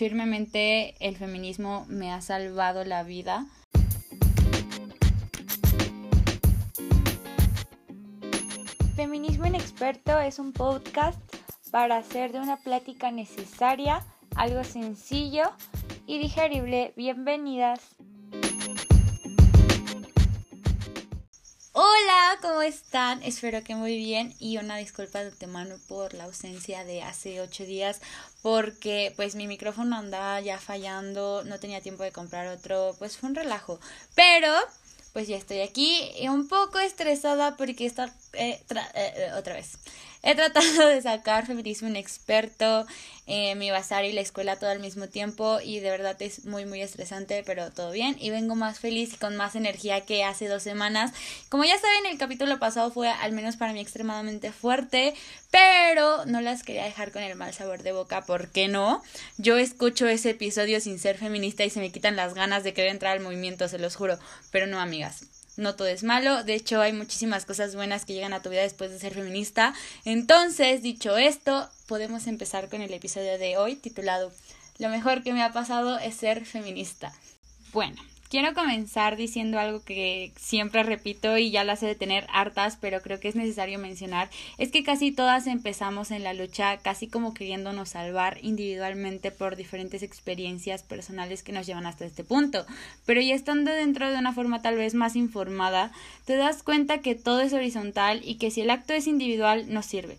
firmemente el feminismo me ha salvado la vida. Feminismo Inexperto es un podcast para hacer de una plática necesaria algo sencillo y digerible. Bienvenidas. Hola, ¿cómo están? Espero que muy bien y una disculpa de antemano por la ausencia de hace ocho días porque pues mi micrófono andaba ya fallando, no tenía tiempo de comprar otro, pues fue un relajo. Pero pues ya estoy aquí un poco estresada porque está eh, eh, otra vez. He tratado de sacar feminismo un experto, eh, mi bazar y la escuela todo al mismo tiempo y de verdad es muy muy estresante, pero todo bien y vengo más feliz y con más energía que hace dos semanas. Como ya saben, el capítulo pasado fue al menos para mí extremadamente fuerte, pero no las quería dejar con el mal sabor de boca, ¿por qué no? Yo escucho ese episodio sin ser feminista y se me quitan las ganas de querer entrar al movimiento, se los juro, pero no amigas no todo es malo, de hecho hay muchísimas cosas buenas que llegan a tu vida después de ser feminista. Entonces, dicho esto, podemos empezar con el episodio de hoy titulado Lo mejor que me ha pasado es ser feminista. Bueno, Quiero comenzar diciendo algo que siempre repito y ya las he de tener hartas, pero creo que es necesario mencionar, es que casi todas empezamos en la lucha casi como queriéndonos salvar individualmente por diferentes experiencias personales que nos llevan hasta este punto, pero ya estando dentro de una forma tal vez más informada, te das cuenta que todo es horizontal y que si el acto es individual no sirve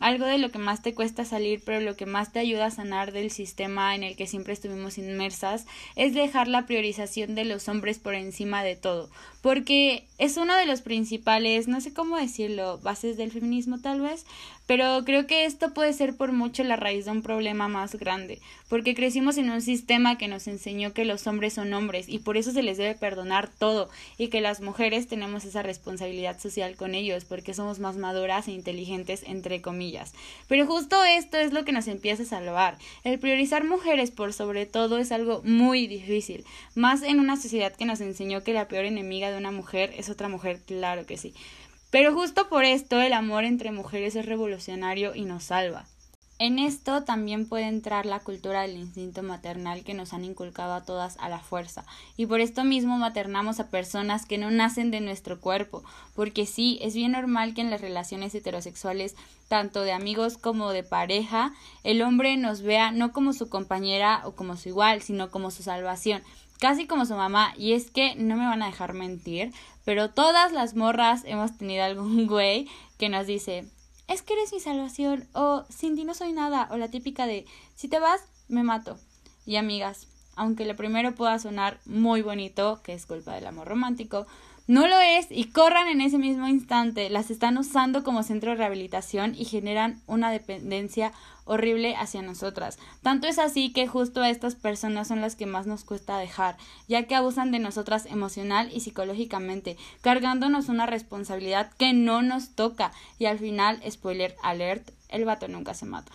algo de lo que más te cuesta salir, pero lo que más te ayuda a sanar del sistema en el que siempre estuvimos inmersas, es dejar la priorización de los hombres por encima de todo, porque es uno de los principales, no sé cómo decirlo, bases del feminismo tal vez, pero creo que esto puede ser por mucho la raíz de un problema más grande, porque crecimos en un sistema que nos enseñó que los hombres son hombres y por eso se les debe perdonar todo y que las mujeres tenemos esa responsabilidad social con ellos porque somos más maduras e inteligentes entre comillas. Pero justo esto es lo que nos empieza a salvar. El priorizar mujeres por sobre todo es algo muy difícil, más en una sociedad que nos enseñó que la peor enemiga de una mujer es otra mujer, claro que sí. Pero justo por esto el amor entre mujeres es revolucionario y nos salva. En esto también puede entrar la cultura del instinto maternal que nos han inculcado a todas a la fuerza, y por esto mismo maternamos a personas que no nacen de nuestro cuerpo, porque sí, es bien normal que en las relaciones heterosexuales, tanto de amigos como de pareja, el hombre nos vea no como su compañera o como su igual, sino como su salvación, casi como su mamá, y es que no me van a dejar mentir, pero todas las morras hemos tenido algún güey que nos dice, es que eres mi salvación, o sin ti no soy nada, o la típica de, si te vas, me mato. Y amigas, aunque lo primero pueda sonar muy bonito, que es culpa del amor romántico, no lo es y corran en ese mismo instante. Las están usando como centro de rehabilitación y generan una dependencia horrible hacia nosotras. Tanto es así que justo a estas personas son las que más nos cuesta dejar, ya que abusan de nosotras emocional y psicológicamente, cargándonos una responsabilidad que no nos toca y al final, spoiler alert, el vato nunca se mata.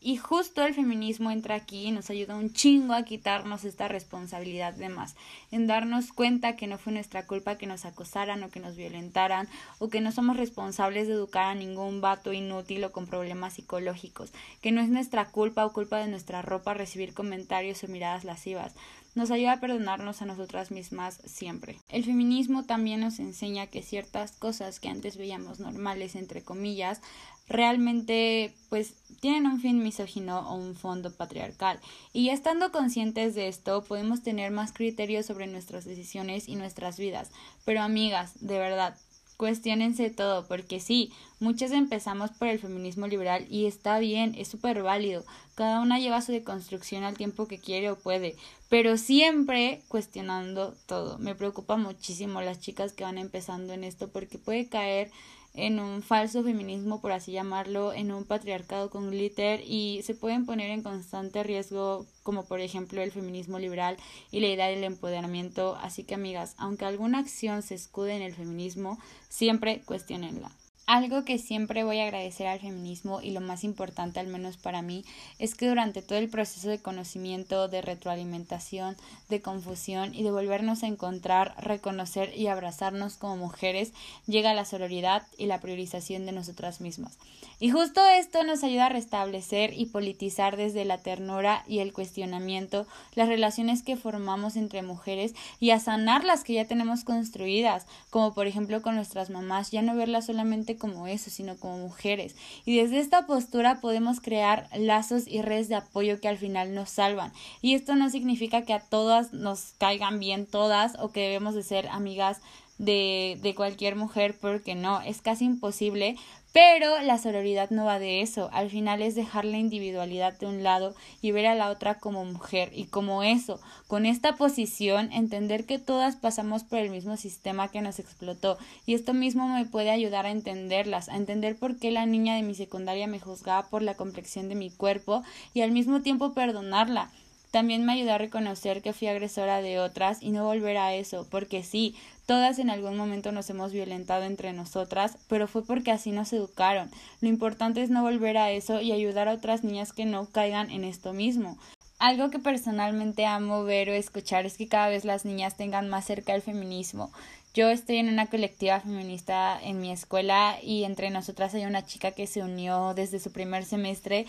Y justo el feminismo entra aquí y nos ayuda un chingo a quitarnos esta responsabilidad de más, en darnos cuenta que no fue nuestra culpa que nos acosaran o que nos violentaran, o que no somos responsables de educar a ningún vato inútil o con problemas psicológicos, que no es nuestra culpa o culpa de nuestra ropa recibir comentarios o miradas lascivas. Nos ayuda a perdonarnos a nosotras mismas siempre. El feminismo también nos enseña que ciertas cosas que antes veíamos normales, entre comillas, realmente pues tienen un fin misógino o un fondo patriarcal. Y ya estando conscientes de esto, podemos tener más criterios sobre nuestras decisiones y nuestras vidas. Pero amigas, de verdad, cuestionense todo, porque sí, muchas empezamos por el feminismo liberal y está bien, es súper válido. Cada una lleva su deconstrucción al tiempo que quiere o puede, pero siempre cuestionando todo. Me preocupa muchísimo las chicas que van empezando en esto porque puede caer en un falso feminismo, por así llamarlo, en un patriarcado con glitter y se pueden poner en constante riesgo como por ejemplo el feminismo liberal y la idea del empoderamiento. Así que amigas, aunque alguna acción se escude en el feminismo, siempre cuestionenla. Algo que siempre voy a agradecer al feminismo y lo más importante al menos para mí es que durante todo el proceso de conocimiento, de retroalimentación, de confusión y de volvernos a encontrar, reconocer y abrazarnos como mujeres, llega la sororidad y la priorización de nosotras mismas. Y justo esto nos ayuda a restablecer y politizar desde la ternura y el cuestionamiento las relaciones que formamos entre mujeres y a sanar las que ya tenemos construidas, como por ejemplo con nuestras mamás, ya no verlas solamente como eso, sino como mujeres. Y desde esta postura podemos crear lazos y redes de apoyo que al final nos salvan. Y esto no significa que a todas nos caigan bien todas o que debemos de ser amigas de, de cualquier mujer, porque no, es casi imposible, pero la sororidad no va de eso, al final es dejar la individualidad de un lado y ver a la otra como mujer y como eso, con esta posición entender que todas pasamos por el mismo sistema que nos explotó. Y esto mismo me puede ayudar a entenderlas, a entender por qué la niña de mi secundaria me juzgaba por la complexión de mi cuerpo y al mismo tiempo perdonarla también me ayudó a reconocer que fui agresora de otras y no volver a eso, porque sí, todas en algún momento nos hemos violentado entre nosotras, pero fue porque así nos educaron. Lo importante es no volver a eso y ayudar a otras niñas que no caigan en esto mismo. Algo que personalmente amo ver o escuchar es que cada vez las niñas tengan más cerca el feminismo. Yo estoy en una colectiva feminista en mi escuela y entre nosotras hay una chica que se unió desde su primer semestre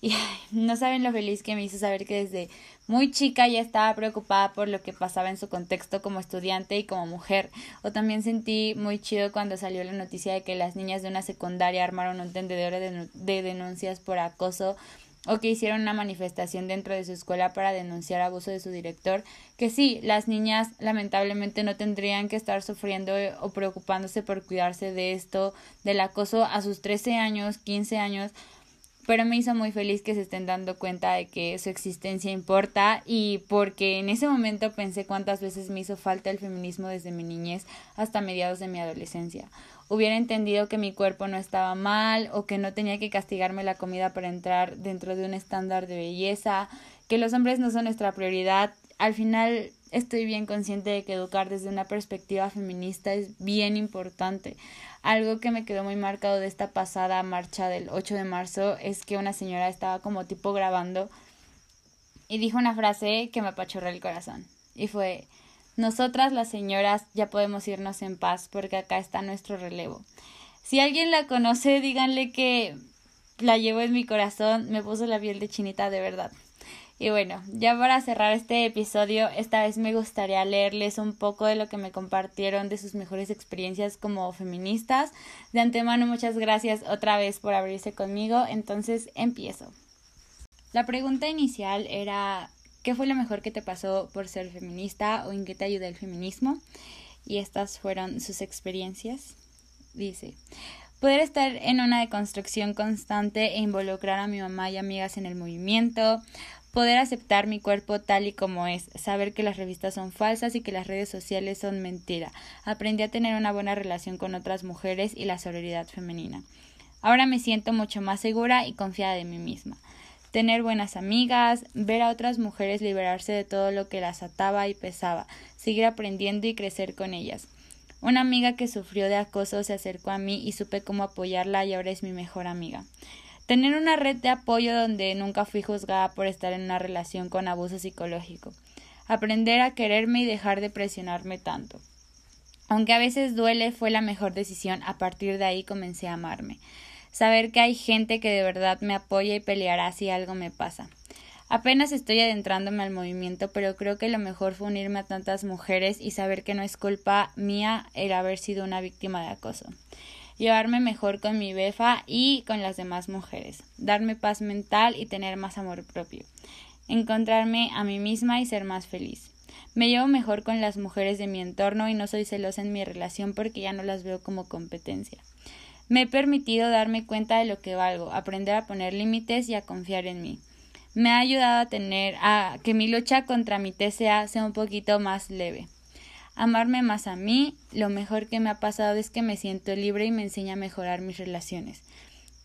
y no saben lo feliz que me hizo saber que desde muy chica ya estaba preocupada por lo que pasaba en su contexto como estudiante y como mujer. O también sentí muy chido cuando salió la noticia de que las niñas de una secundaria armaron un tendedero de, de denuncias por acoso o que hicieron una manifestación dentro de su escuela para denunciar abuso de su director, que sí, las niñas lamentablemente no tendrían que estar sufriendo o preocupándose por cuidarse de esto, del acoso a sus 13 años, 15 años, pero me hizo muy feliz que se estén dando cuenta de que su existencia importa y porque en ese momento pensé cuántas veces me hizo falta el feminismo desde mi niñez hasta mediados de mi adolescencia. Hubiera entendido que mi cuerpo no estaba mal o que no tenía que castigarme la comida para entrar dentro de un estándar de belleza, que los hombres no son nuestra prioridad. Al final estoy bien consciente de que educar desde una perspectiva feminista es bien importante. Algo que me quedó muy marcado de esta pasada marcha del 8 de marzo es que una señora estaba como tipo grabando y dijo una frase que me apachurró el corazón. Y fue, nosotras las señoras ya podemos irnos en paz porque acá está nuestro relevo. Si alguien la conoce, díganle que la llevo en mi corazón, me puso la piel de chinita de verdad. Y bueno, ya para cerrar este episodio, esta vez me gustaría leerles un poco de lo que me compartieron de sus mejores experiencias como feministas. De antemano, muchas gracias otra vez por abrirse conmigo. Entonces, empiezo. La pregunta inicial era ¿qué fue lo mejor que te pasó por ser feminista o en qué te ayudó el feminismo? Y estas fueron sus experiencias. Dice, poder estar en una deconstrucción constante e involucrar a mi mamá y amigas en el movimiento, poder aceptar mi cuerpo tal y como es, saber que las revistas son falsas y que las redes sociales son mentira. Aprendí a tener una buena relación con otras mujeres y la sororidad femenina. Ahora me siento mucho más segura y confiada de mí misma. Tener buenas amigas, ver a otras mujeres liberarse de todo lo que las ataba y pesaba, seguir aprendiendo y crecer con ellas. Una amiga que sufrió de acoso se acercó a mí y supe cómo apoyarla y ahora es mi mejor amiga. Tener una red de apoyo donde nunca fui juzgada por estar en una relación con abuso psicológico. Aprender a quererme y dejar de presionarme tanto. Aunque a veces duele, fue la mejor decisión. A partir de ahí comencé a amarme. Saber que hay gente que de verdad me apoya y peleará si algo me pasa. Apenas estoy adentrándome al movimiento, pero creo que lo mejor fue unirme a tantas mujeres y saber que no es culpa mía el haber sido una víctima de acoso llevarme mejor con mi befa y con las demás mujeres, darme paz mental y tener más amor propio, encontrarme a mí misma y ser más feliz. Me llevo mejor con las mujeres de mi entorno y no soy celosa en mi relación porque ya no las veo como competencia. Me he permitido darme cuenta de lo que valgo, aprender a poner límites y a confiar en mí. Me ha ayudado a tener a que mi lucha contra mi TCA sea un poquito más leve amarme más a mí, lo mejor que me ha pasado es que me siento libre y me enseña a mejorar mis relaciones.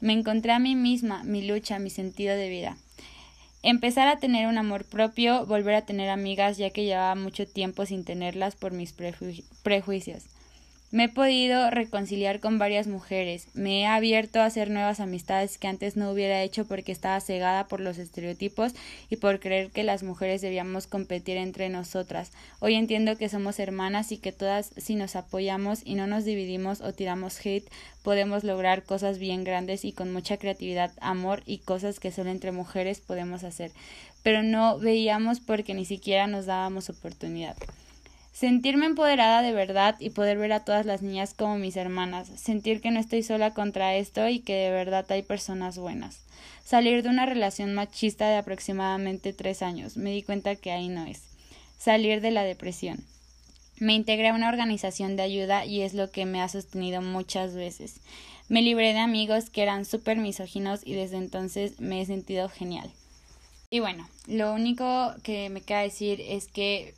Me encontré a mí misma, mi lucha, mi sentido de vida. Empezar a tener un amor propio, volver a tener amigas ya que llevaba mucho tiempo sin tenerlas por mis prejuicios. Me he podido reconciliar con varias mujeres, me he abierto a hacer nuevas amistades que antes no hubiera hecho porque estaba cegada por los estereotipos y por creer que las mujeres debíamos competir entre nosotras. Hoy entiendo que somos hermanas y que todas si nos apoyamos y no nos dividimos o tiramos hate podemos lograr cosas bien grandes y con mucha creatividad, amor y cosas que solo entre mujeres podemos hacer. Pero no veíamos porque ni siquiera nos dábamos oportunidad. Sentirme empoderada de verdad y poder ver a todas las niñas como mis hermanas, sentir que no estoy sola contra esto y que de verdad hay personas buenas. Salir de una relación machista de aproximadamente tres años, me di cuenta que ahí no es. Salir de la depresión. Me integré a una organización de ayuda y es lo que me ha sostenido muchas veces. Me libré de amigos que eran súper misóginos y desde entonces me he sentido genial. Y bueno, lo único que me queda decir es que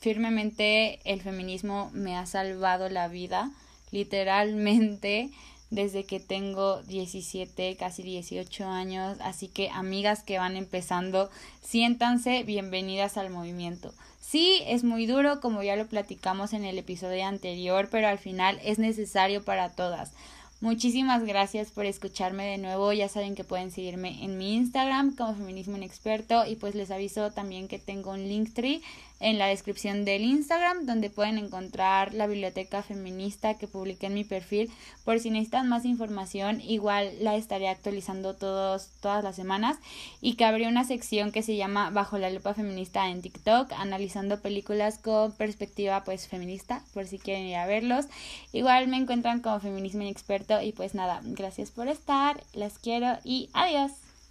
firmemente el feminismo me ha salvado la vida, literalmente desde que tengo 17, casi 18 años, así que amigas que van empezando, siéntanse bienvenidas al movimiento. Sí, es muy duro, como ya lo platicamos en el episodio anterior, pero al final es necesario para todas. Muchísimas gracias por escucharme de nuevo. Ya saben que pueden seguirme en mi Instagram como Feminismo Inexperto y pues les aviso también que tengo un Linktree en la descripción del Instagram donde pueden encontrar la biblioteca feminista que publiqué en mi perfil por si necesitan más información igual la estaré actualizando todos todas las semanas y que abrí una sección que se llama bajo la lupa feminista en TikTok analizando películas con perspectiva pues feminista por si quieren ir a verlos. Igual me encuentran como feminismo inexperto y pues nada gracias por estar las quiero y adiós